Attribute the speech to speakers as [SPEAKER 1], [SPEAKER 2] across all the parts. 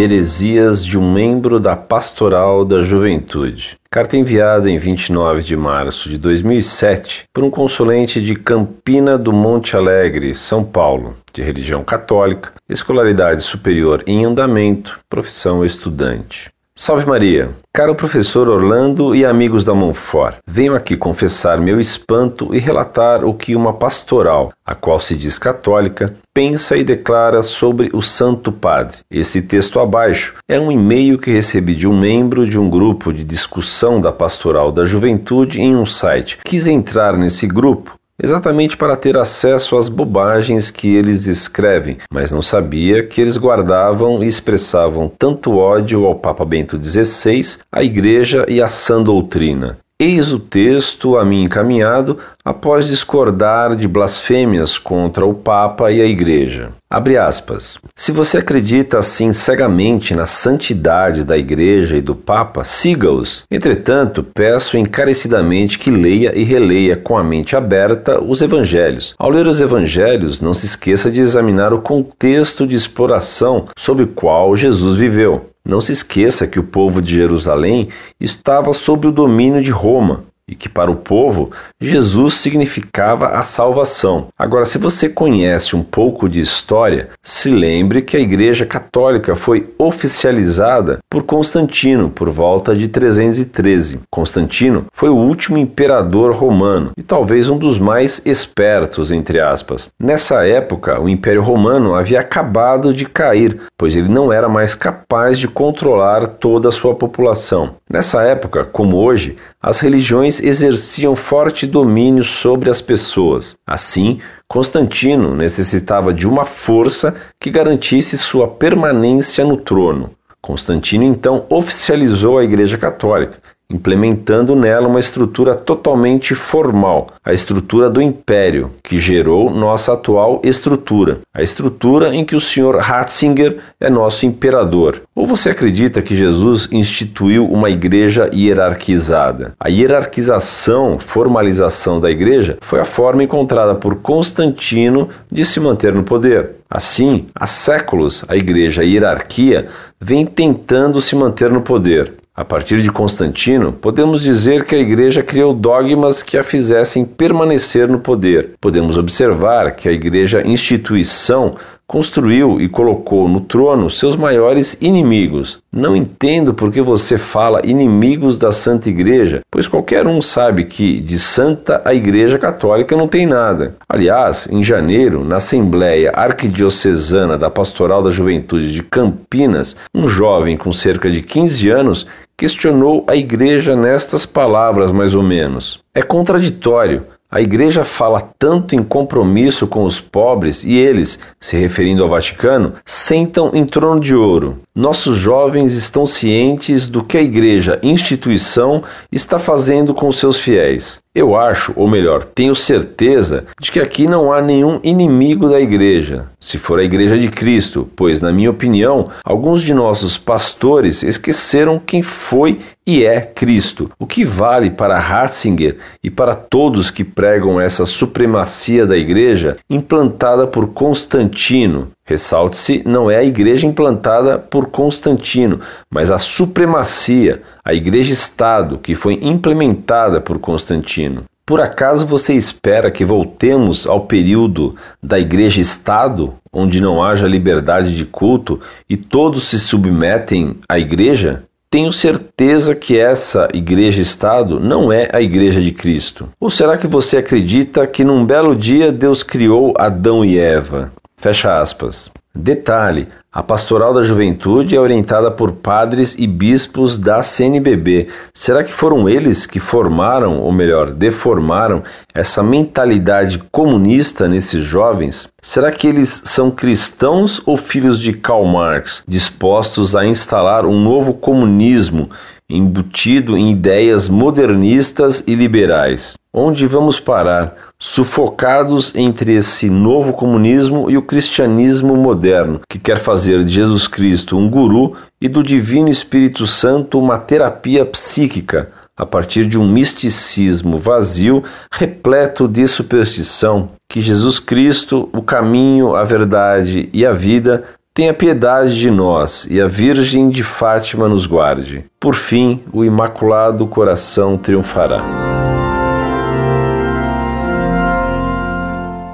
[SPEAKER 1] Heresias de um membro da Pastoral da Juventude. Carta enviada em 29 de março de 2007 por um consulente de Campina do Monte Alegre, São Paulo, de religião católica, escolaridade superior em andamento, profissão estudante. Salve Maria! Caro professor Orlando e amigos da Monfort, venho aqui confessar meu espanto e relatar o que uma pastoral, a qual se diz católica, pensa e declara sobre o Santo Padre. Esse texto abaixo é um e-mail que recebi de um membro de um grupo de discussão da Pastoral da Juventude em um site. Quis entrar nesse grupo exatamente para ter acesso às bobagens que eles escrevem, mas não sabia que eles guardavam e expressavam tanto ódio ao Papa Bento XVI, à Igreja e à sã doutrina. Eis o texto a mim encaminhado após discordar de blasfêmias contra o Papa e a Igreja. Abre aspas. Se você acredita assim cegamente na santidade da Igreja e do Papa, siga-os. Entretanto, peço encarecidamente que leia e releia com a mente aberta os Evangelhos. Ao ler os Evangelhos, não se esqueça de examinar o contexto de exploração sob o qual Jesus viveu. Não se esqueça que o povo de Jerusalém estava sob o domínio de Roma e que para o povo Jesus significava a salvação. Agora, se você conhece um pouco de história, se lembre que a Igreja Católica foi oficializada por Constantino por volta de 313. Constantino foi o último imperador romano e talvez um dos mais espertos, entre aspas. Nessa época, o Império Romano havia acabado de cair, pois ele não era mais capaz de controlar toda a sua população. Nessa época, como hoje, as religiões exerciam forte domínio sobre as pessoas. Assim, Constantino necessitava de uma força que garantisse sua permanência no trono. Constantino então oficializou a Igreja Católica implementando nela uma estrutura totalmente formal, a estrutura do império, que gerou nossa atual estrutura, a estrutura em que o Sr. Ratzinger é nosso imperador. Ou você acredita que Jesus instituiu uma igreja hierarquizada? A hierarquização, formalização da igreja foi a forma encontrada por Constantino de se manter no poder. Assim, há séculos, a igreja hierarquia vem tentando se manter no poder. A partir de Constantino, podemos dizer que a Igreja criou dogmas que a fizessem permanecer no poder. Podemos observar que a Igreja instituição construiu e colocou no trono seus maiores inimigos. Não entendo por que você fala inimigos da Santa Igreja, pois qualquer um sabe que de santa a Igreja Católica não tem nada. Aliás, em janeiro, na Assembleia Arquidiocesana da Pastoral da Juventude de Campinas, um jovem com cerca de 15 anos questionou a Igreja nestas palavras, mais ou menos. É contraditório. A Igreja fala tanto em compromisso com os pobres e eles, se referindo ao Vaticano, sentam em trono de ouro. Nossos jovens estão cientes do que a Igreja, instituição, está fazendo com seus fiéis. Eu acho, ou melhor, tenho certeza de que aqui não há nenhum inimigo da igreja, se for a igreja de Cristo, pois, na minha opinião, alguns de nossos pastores esqueceram quem foi e é Cristo, o que vale para Ratzinger e para todos que pregam essa supremacia da igreja implantada por Constantino. Ressalte-se, não é a igreja implantada por Constantino, mas a supremacia, a igreja-estado que foi implementada por Constantino. Por acaso você espera que voltemos ao período da igreja-estado, onde não haja liberdade de culto e todos se submetem à igreja? Tenho certeza que essa igreja-estado não é a igreja de Cristo. Ou será que você acredita que num belo dia Deus criou Adão e Eva? Fecha aspas. Detalhe: a Pastoral da Juventude é orientada por padres e bispos da CNBB. Será que foram eles que formaram, ou melhor, deformaram, essa mentalidade comunista nesses jovens? Será que eles são cristãos ou filhos de Karl Marx, dispostos a instalar um novo comunismo embutido em ideias modernistas e liberais? Onde vamos parar? sufocados entre esse novo comunismo e o cristianismo moderno, que quer fazer de Jesus Cristo um guru e do Divino Espírito Santo uma terapia psíquica, a partir de um misticismo vazio, repleto de superstição, que Jesus Cristo, o caminho, a verdade e a vida, Tenha piedade de nós e a Virgem de Fátima nos guarde. Por fim, o Imaculado Coração triunfará.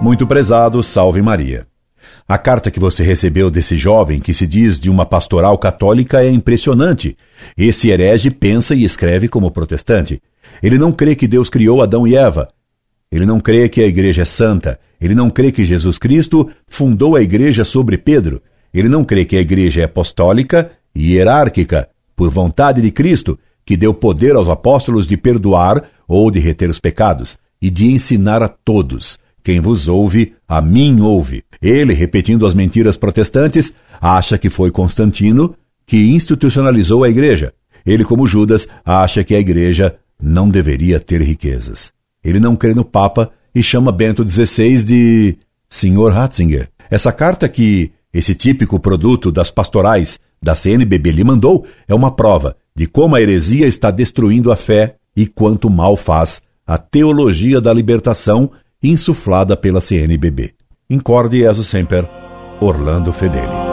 [SPEAKER 2] Muito prezado, salve Maria. A carta que você recebeu desse jovem que se diz de uma pastoral católica é impressionante. Esse herege pensa e escreve como protestante. Ele não crê que Deus criou Adão e Eva. Ele não crê que a igreja é santa. Ele não crê que Jesus Cristo fundou a igreja sobre Pedro. Ele não crê que a igreja é apostólica e hierárquica, por vontade de Cristo, que deu poder aos apóstolos de perdoar ou de reter os pecados e de ensinar a todos. Quem vos ouve, a mim ouve. Ele, repetindo as mentiras protestantes, acha que foi Constantino que institucionalizou a igreja. Ele, como Judas, acha que a igreja não deveria ter riquezas. Ele não crê no Papa e chama Bento XVI de Sr. Ratzinger. Essa carta que esse típico produto das pastorais da CNBB lhe mandou é uma prova de como a heresia está destruindo a fé e quanto mal faz a teologia da libertação insuflada pela CNBB. Incorde Jesus Semper, Orlando Fedeli.